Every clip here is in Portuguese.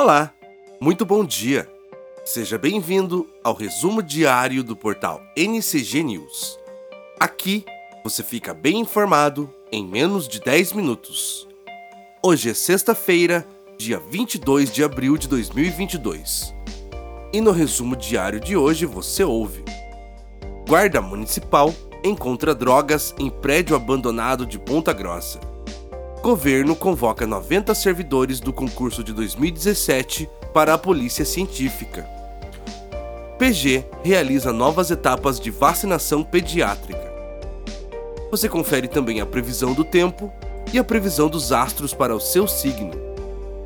Olá, muito bom dia. Seja bem-vindo ao resumo diário do portal NCG News. Aqui você fica bem informado em menos de 10 minutos. Hoje é sexta-feira, dia 22 de abril de 2022. E no resumo diário de hoje você ouve: Guarda Municipal encontra drogas em prédio abandonado de Ponta Grossa. Governo convoca 90 servidores do concurso de 2017 para a Polícia Científica. PG realiza novas etapas de vacinação pediátrica. Você confere também a previsão do tempo e a previsão dos astros para o seu signo.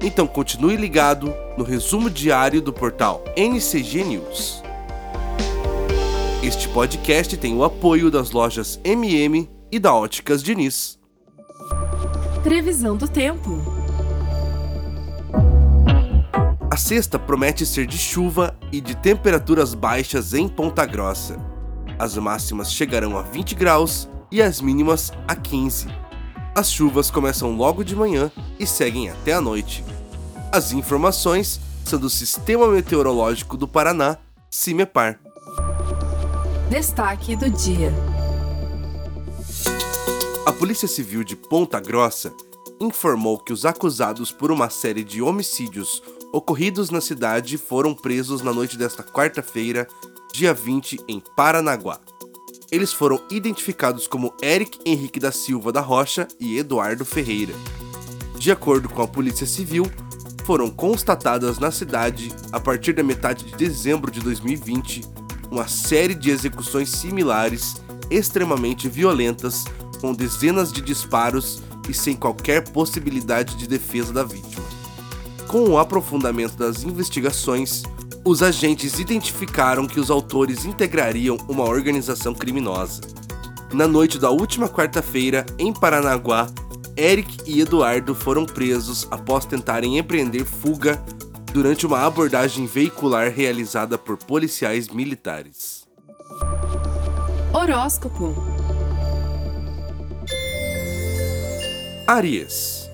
Então continue ligado no resumo diário do portal NCG News. Este podcast tem o apoio das lojas MM e da Óticas Diniz. Previsão do tempo. A sexta promete ser de chuva e de temperaturas baixas em Ponta Grossa. As máximas chegarão a 20 graus e as mínimas a 15. As chuvas começam logo de manhã e seguem até a noite. As informações são do Sistema Meteorológico do Paraná, CIMEPAR. Destaque do dia. A Polícia Civil de Ponta Grossa informou que os acusados por uma série de homicídios ocorridos na cidade foram presos na noite desta quarta-feira, dia 20, em Paranaguá. Eles foram identificados como Eric Henrique da Silva da Rocha e Eduardo Ferreira. De acordo com a Polícia Civil, foram constatadas na cidade, a partir da metade de dezembro de 2020, uma série de execuções similares extremamente violentas com dezenas de disparos e sem qualquer possibilidade de defesa da vítima. Com o aprofundamento das investigações, os agentes identificaram que os autores integrariam uma organização criminosa. Na noite da última quarta-feira, em Paranaguá, Eric e Eduardo foram presos após tentarem empreender fuga durante uma abordagem veicular realizada por policiais militares. Horóscopo. Aries.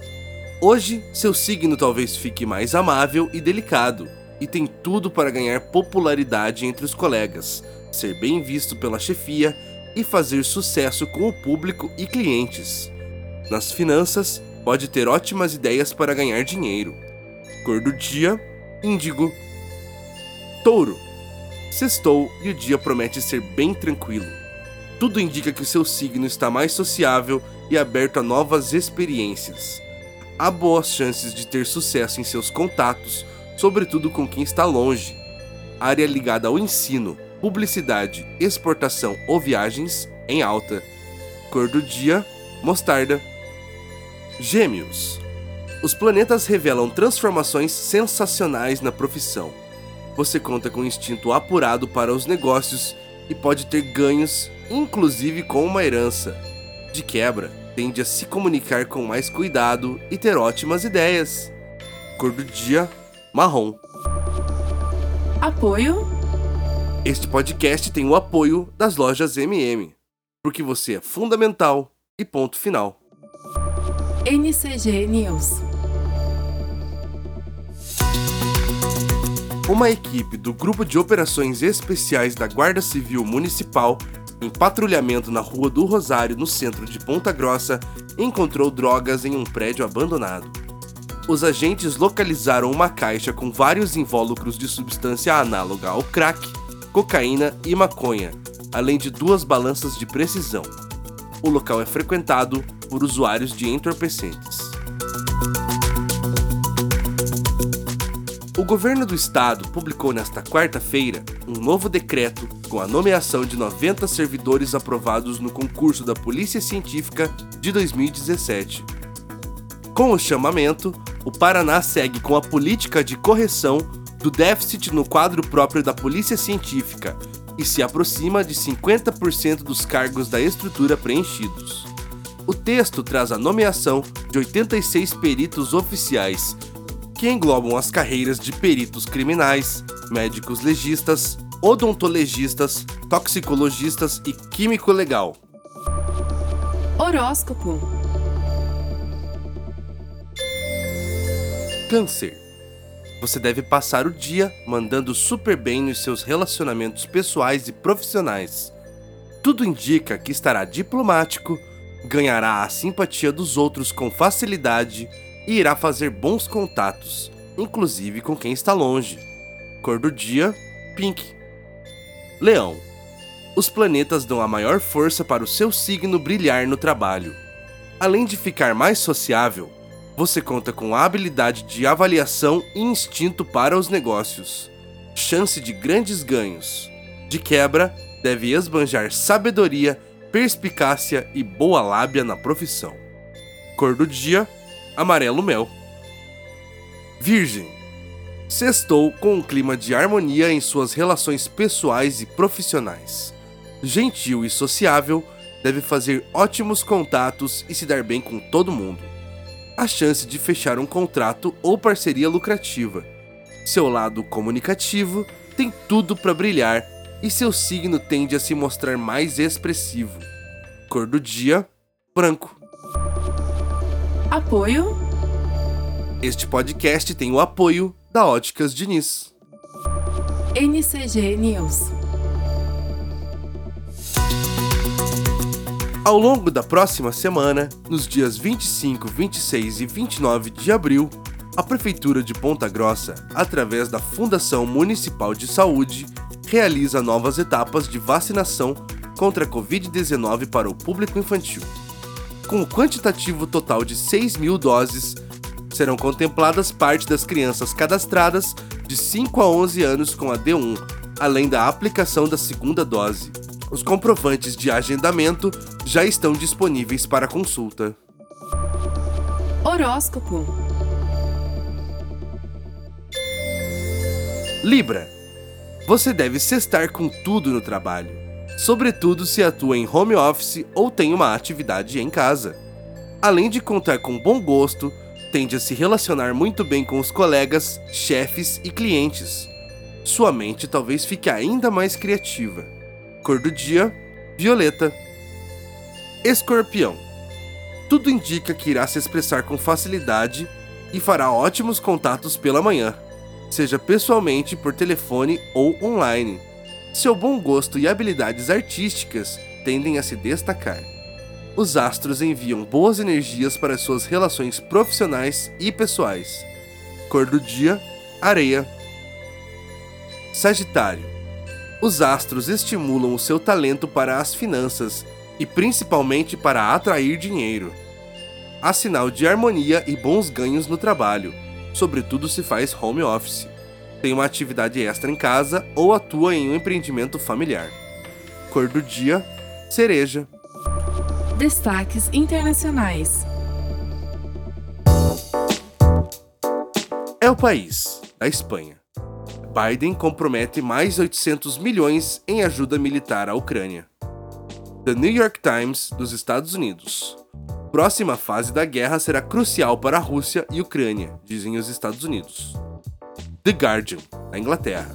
Hoje, seu signo talvez fique mais amável e delicado, e tem tudo para ganhar popularidade entre os colegas, ser bem visto pela chefia e fazer sucesso com o público e clientes. Nas finanças, pode ter ótimas ideias para ganhar dinheiro. Cor do dia: índigo. Touro. Sextou e o dia promete ser bem tranquilo. Tudo indica que o seu signo está mais sociável e aberto a novas experiências. Há boas chances de ter sucesso em seus contatos, sobretudo com quem está longe. Área ligada ao ensino, publicidade, exportação ou viagens em alta. Cor do dia: mostarda. Gêmeos. Os planetas revelam transformações sensacionais na profissão. Você conta com um instinto apurado para os negócios e pode ter ganhos, inclusive com uma herança. De quebra, tende a se comunicar com mais cuidado e ter ótimas ideias. Cor do dia: marrom. Apoio. Este podcast tem o apoio das lojas MM, porque você é fundamental e ponto final. NCG News. Uma equipe do Grupo de Operações Especiais da Guarda Civil Municipal em patrulhamento na Rua do Rosário, no centro de Ponta Grossa, encontrou drogas em um prédio abandonado. Os agentes localizaram uma caixa com vários invólucros de substância análoga ao crack, cocaína e maconha, além de duas balanças de precisão. O local é frequentado por usuários de entorpecentes. Governo do estado publicou nesta quarta-feira um novo decreto com a nomeação de 90 servidores aprovados no concurso da Polícia Científica de 2017. Com o chamamento, o Paraná segue com a política de correção do déficit no quadro próprio da Polícia Científica e se aproxima de 50% dos cargos da estrutura preenchidos. O texto traz a nomeação de 86 peritos oficiais que englobam as carreiras de peritos criminais, médicos legistas, odontologistas, toxicologistas e químico legal. Horóscopo. Câncer. Você deve passar o dia mandando super bem nos seus relacionamentos pessoais e profissionais. Tudo indica que estará diplomático, ganhará a simpatia dos outros com facilidade e irá fazer bons contatos, inclusive com quem está longe. Cor do dia: pink. Leão. Os planetas dão a maior força para o seu signo brilhar no trabalho. Além de ficar mais sociável, você conta com habilidade de avaliação e instinto para os negócios. Chance de grandes ganhos. De quebra, deve esbanjar sabedoria, perspicácia e boa lábia na profissão. Cor do dia: amarelo mel. Virgem. Sextou com um clima de harmonia em suas relações pessoais e profissionais. Gentil e sociável, deve fazer ótimos contatos e se dar bem com todo mundo a chance de fechar um contrato ou parceria lucrativa. Seu lado comunicativo tem tudo para brilhar e seu signo tende a se mostrar mais expressivo. Cor do dia: branco. Apoio. Este podcast tem o apoio da Óticas Diniz. NCG News. Ao longo da próxima semana, nos dias 25, 26 e 29 de abril, a Prefeitura de Ponta Grossa, através da Fundação Municipal de Saúde, realiza novas etapas de vacinação contra a Covid-19 para o público infantil. Com o quantitativo total de 6 mil doses, serão contempladas parte das crianças cadastradas de 5 a 11 anos com a D1, além da aplicação da segunda dose. Os comprovantes de agendamento já estão disponíveis para consulta. Horóscopo. Libra. Você deve cestar com tudo no trabalho, sobretudo se atua em home office ou tem uma atividade em casa. Além de contar com bom gosto, tende a se relacionar muito bem com os colegas, chefes e clientes. Sua mente talvez fique ainda mais criativa Cor do dia: violeta. Escorpião. Tudo indica que irá se expressar com facilidade e fará ótimos contatos pela manhã, seja pessoalmente, por telefone ou online. Seu bom gosto e habilidades artísticas tendem a se destacar. Os astros enviam boas energias para suas relações profissionais e pessoais. Cor do dia: areia. Sagitário os astros estimulam o seu talento para as finanças e principalmente para atrair dinheiro. Há sinal de harmonia e bons ganhos no trabalho, sobretudo se faz home office, tem uma atividade extra em casa ou atua em um empreendimento familiar. Cor do dia: cereja. Destaques internacionais. É o país, a Espanha. Biden compromete mais 800 milhões em ajuda militar à Ucrânia. The New York Times, dos Estados Unidos. Próxima fase da guerra será crucial para a Rússia e Ucrânia, dizem os Estados Unidos. The Guardian, da Inglaterra.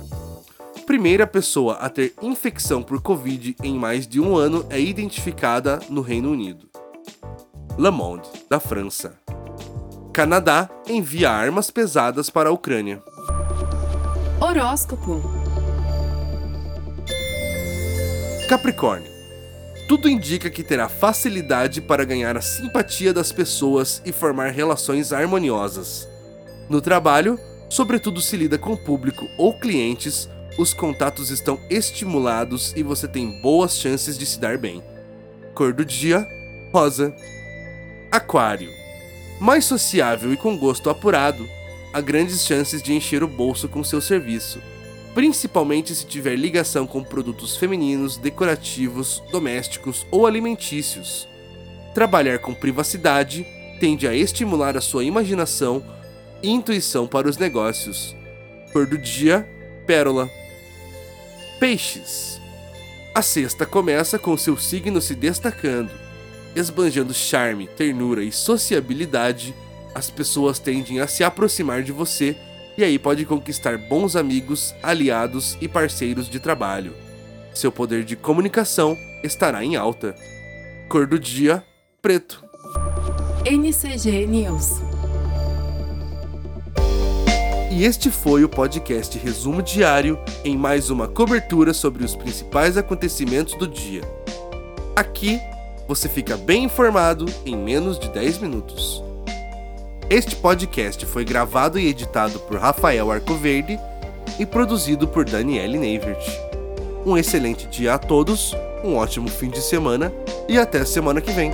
Primeira pessoa a ter infecção por Covid em mais de um ano é identificada no Reino Unido. Le Monde, da França. Canadá envia armas pesadas para a Ucrânia. Horóscopo. Capricórnio. Tudo indica que terá facilidade para ganhar a simpatia das pessoas e formar relações harmoniosas. No trabalho, sobretudo se lida com público ou clientes, os contatos estão estimulados e você tem boas chances de se dar bem. Cor do dia: rosa. Aquário. Mais sociável e com gosto apurado, há grandes chances de encher o bolso com seu serviço, principalmente se tiver ligação com produtos femininos, decorativos, domésticos ou alimentícios. Trabalhar com privacidade tende a estimular a sua imaginação intuição para os negócios. Cor do dia: pérola. Peixes. A sexta começa com seu signo se destacando, esbanjando charme, ternura e sociabilidade as pessoas tendem a se aproximar de você e aí pode conquistar bons amigos, aliados e parceiros de trabalho. Seu poder de comunicação estará em alta. Cor do dia: preto. NCG News. E este foi o podcast Resumo Diário em mais uma cobertura sobre os principais acontecimentos do dia. Aqui você fica bem informado em menos de 10 minutos. Este podcast foi gravado e editado por Rafael Arcoverde e produzido por Daniele Neivert. Um excelente dia a todos, um ótimo fim de semana e até semana que vem.